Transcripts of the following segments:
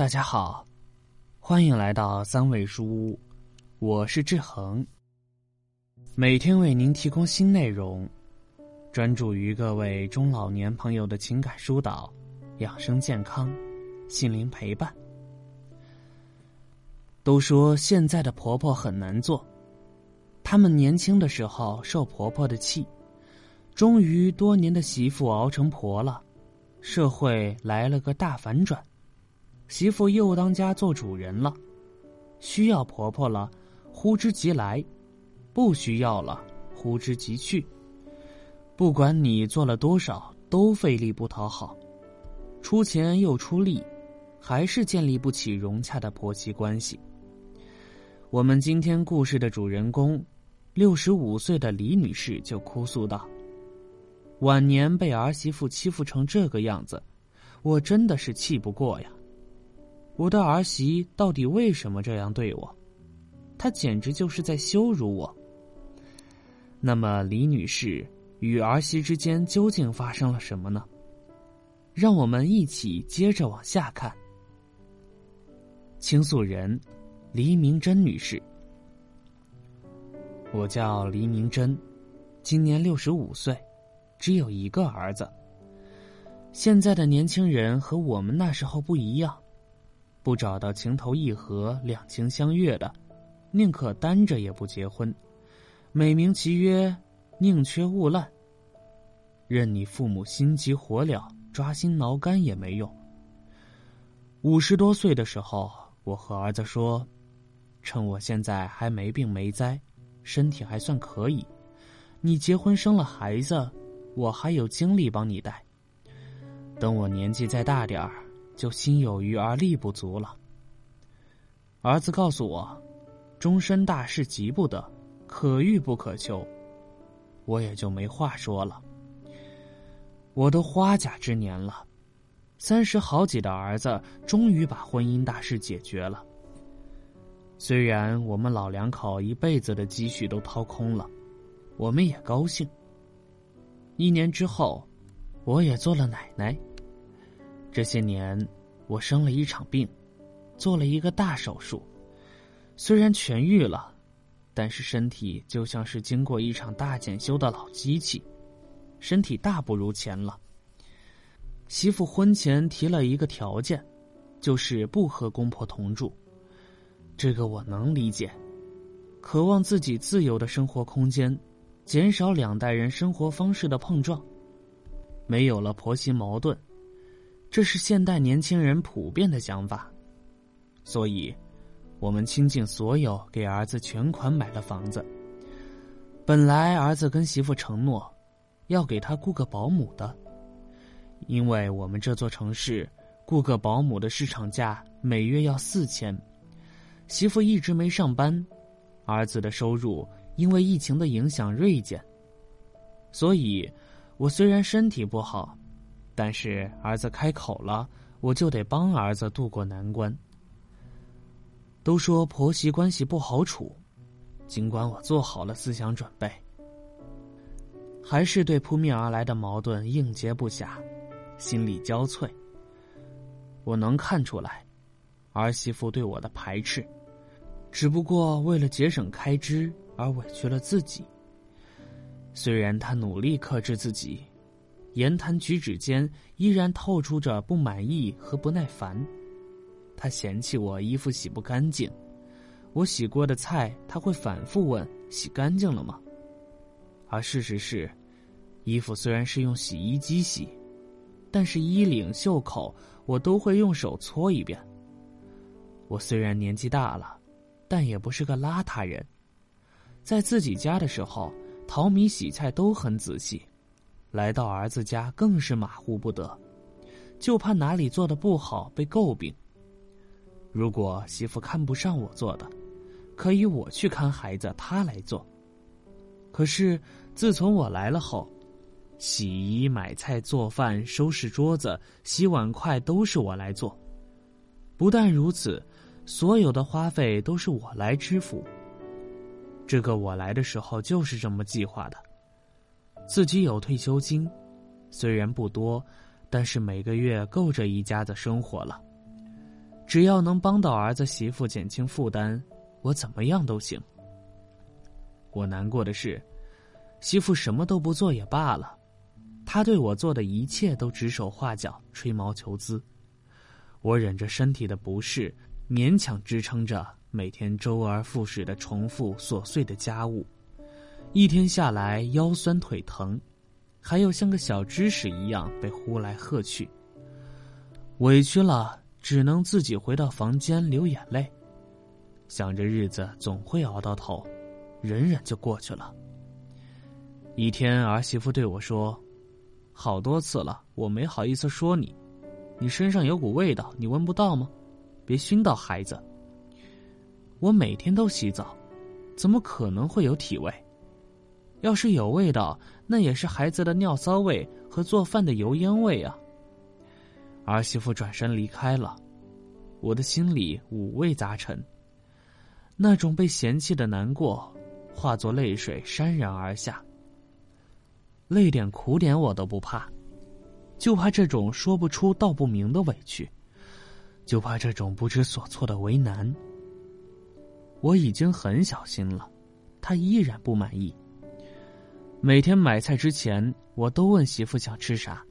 大家好，欢迎来到三味书屋，我是志恒。每天为您提供新内容，专注于各位中老年朋友的情感疏导、养生健康、心灵陪伴。都说现在的婆婆很难做，她们年轻的时候受婆婆的气，终于多年的媳妇熬成婆了，社会来了个大反转。媳妇又当家做主人了，需要婆婆了，呼之即来；不需要了，呼之即去。不管你做了多少，都费力不讨好，出钱又出力，还是建立不起融洽的婆媳关系。我们今天故事的主人公，六十五岁的李女士就哭诉道：“晚年被儿媳妇欺负成这个样子，我真的是气不过呀。”我的儿媳到底为什么这样对我？她简直就是在羞辱我。那么李女士与儿媳之间究竟发生了什么呢？让我们一起接着往下看。倾诉人：黎明珍女士。我叫黎明珍，今年六十五岁，只有一个儿子。现在的年轻人和我们那时候不一样。不找到情投意合、两情相悦的，宁可单着也不结婚，美名其曰宁缺毋滥。任你父母心急火燎、抓心挠肝也没用。五十多岁的时候，我和儿子说：“趁我现在还没病没灾，身体还算可以，你结婚生了孩子，我还有精力帮你带。等我年纪再大点儿。”就心有余而力不足了。儿子告诉我，终身大事急不得，可遇不可求，我也就没话说了。我都花甲之年了，三十好几的儿子终于把婚姻大事解决了。虽然我们老两口一辈子的积蓄都掏空了，我们也高兴。一年之后，我也做了奶奶。这些年，我生了一场病，做了一个大手术。虽然痊愈了，但是身体就像是经过一场大检修的老机器，身体大不如前了。媳妇婚前提了一个条件，就是不和公婆同住。这个我能理解，渴望自己自由的生活空间，减少两代人生活方式的碰撞，没有了婆媳矛盾。这是现代年轻人普遍的想法，所以，我们倾尽所有给儿子全款买了房子。本来儿子跟媳妇承诺，要给他雇个保姆的，因为我们这座城市雇个保姆的市场价每月要四千，媳妇一直没上班，儿子的收入因为疫情的影响锐减，所以，我虽然身体不好。但是儿子开口了，我就得帮儿子渡过难关。都说婆媳关系不好处，尽管我做好了思想准备，还是对扑面而来的矛盾应接不暇，心力交瘁。我能看出来，儿媳妇对我的排斥，只不过为了节省开支而委屈了自己。虽然她努力克制自己。言谈举止间依然透出着不满意和不耐烦，他嫌弃我衣服洗不干净，我洗过的菜他会反复问洗干净了吗？而事实是，衣服虽然是用洗衣机洗，但是衣领袖口我都会用手搓一遍。我虽然年纪大了，但也不是个邋遢人，在自己家的时候淘米洗菜都很仔细。来到儿子家更是马虎不得，就怕哪里做的不好被诟病。如果媳妇看不上我做的，可以我去看孩子，她来做。可是自从我来了后，洗衣、买菜、做饭、收拾桌子、洗碗筷都是我来做。不但如此，所有的花费都是我来支付。这个我来的时候就是这么计划的。自己有退休金，虽然不多，但是每个月够这一家子生活了。只要能帮到儿子媳妇减轻负担，我怎么样都行。我难过的是，媳妇什么都不做也罢了，她对我做的一切都指手画脚、吹毛求疵。我忍着身体的不适，勉强支撑着每天周而复始的重复琐碎的家务，一天下来腰酸腿疼。还有像个小知识一样被呼来喝去，委屈了，只能自己回到房间流眼泪，想着日子总会熬到头，忍忍就过去了。一天，儿媳妇对我说：“好多次了，我没好意思说你，你身上有股味道，你闻不到吗？别熏到孩子。我每天都洗澡，怎么可能会有体味？”要是有味道，那也是孩子的尿骚味和做饭的油烟味啊。儿媳妇转身离开了，我的心里五味杂陈。那种被嫌弃的难过，化作泪水潸然而下。累点苦点我都不怕，就怕这种说不出道不明的委屈，就怕这种不知所措的为难。我已经很小心了，他依然不满意。每天买菜之前，我都问媳妇想吃啥，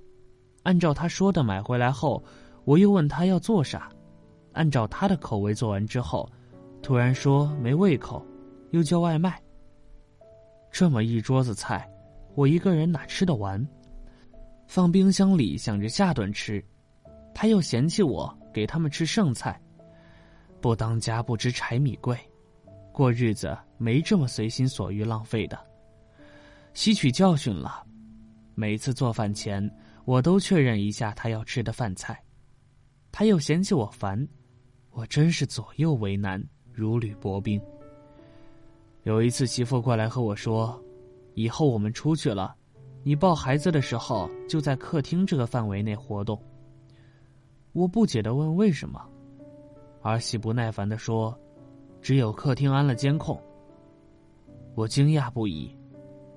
按照她说的买回来后，我又问她要做啥，按照她的口味做完之后，突然说没胃口，又叫外卖。这么一桌子菜，我一个人哪吃得完？放冰箱里想着下顿吃，他又嫌弃我给他们吃剩菜，不当家不知柴米贵，过日子没这么随心所欲浪费的。吸取教训了，每次做饭前，我都确认一下他要吃的饭菜。他又嫌弃我烦，我真是左右为难，如履薄冰。有一次，媳妇过来和我说：“以后我们出去了，你抱孩子的时候就在客厅这个范围内活动。”我不解的问：“为什么？”儿媳不耐烦的说：“只有客厅安了监控。”我惊讶不已。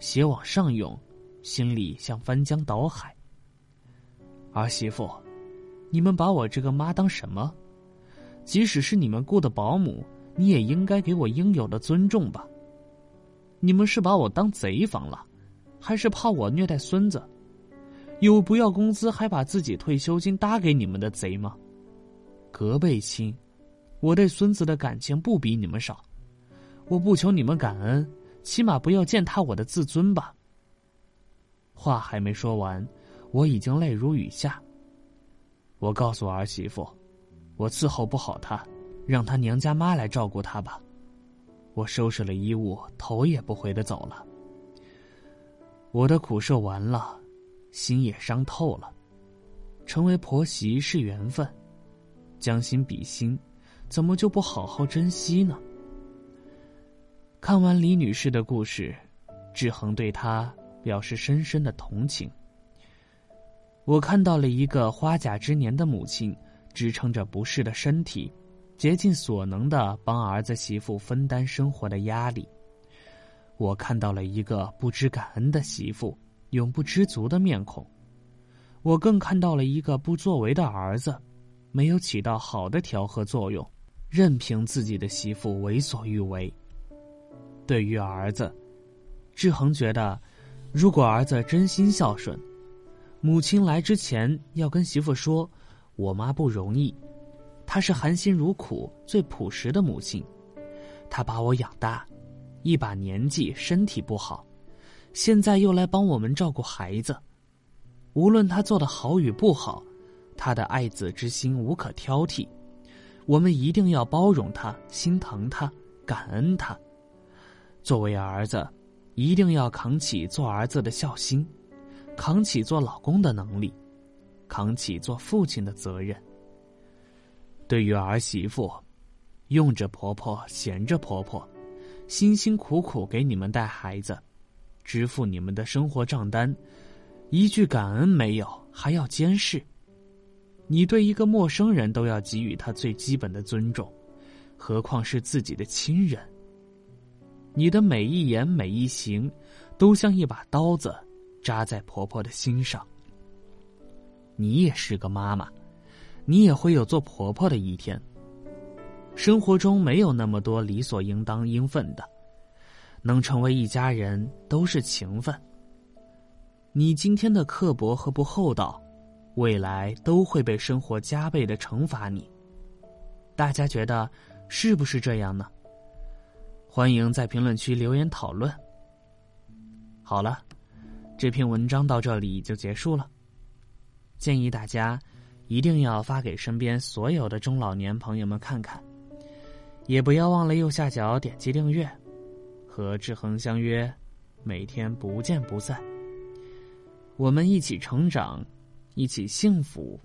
血往上涌，心里像翻江倒海。儿媳妇，你们把我这个妈当什么？即使是你们雇的保姆，你也应该给我应有的尊重吧？你们是把我当贼防了，还是怕我虐待孙子？有不要工资还把自己退休金搭给你们的贼吗？隔辈亲，我对孙子的感情不比你们少，我不求你们感恩。起码不要践踏我的自尊吧。话还没说完，我已经泪如雨下。我告诉儿媳妇，我伺候不好她，让她娘家妈来照顾她吧。我收拾了衣物，头也不回的走了。我的苦受完了，心也伤透了。成为婆媳是缘分，将心比心，怎么就不好好珍惜呢？看完李女士的故事，志恒对她表示深深的同情。我看到了一个花甲之年的母亲，支撑着不适的身体，竭尽所能的帮儿子媳妇分担生活的压力。我看到了一个不知感恩的媳妇，永不知足的面孔。我更看到了一个不作为的儿子，没有起到好的调和作用，任凭自己的媳妇为所欲为。对于儿子，志恒觉得，如果儿子真心孝顺，母亲来之前要跟媳妇说：“我妈不容易，她是含辛茹苦、最朴实的母亲，她把我养大，一把年纪身体不好，现在又来帮我们照顾孩子。无论她做的好与不好，她的爱子之心无可挑剔，我们一定要包容她、心疼她、感恩她。”作为儿子，一定要扛起做儿子的孝心，扛起做老公的能力，扛起做父亲的责任。对于儿媳妇，用着婆婆，闲着婆婆，辛辛苦苦给你们带孩子，支付你们的生活账单，一句感恩没有，还要监视。你对一个陌生人都要给予他最基本的尊重，何况是自己的亲人？你的每一言每一行，都像一把刀子，扎在婆婆的心上。你也是个妈妈，你也会有做婆婆的一天。生活中没有那么多理所应当应分的，能成为一家人都是情分。你今天的刻薄和不厚道，未来都会被生活加倍的惩罚你。大家觉得是不是这样呢？欢迎在评论区留言讨论。好了，这篇文章到这里就结束了。建议大家一定要发给身边所有的中老年朋友们看看，也不要忘了右下角点击订阅，和志恒相约，每天不见不散。我们一起成长，一起幸福。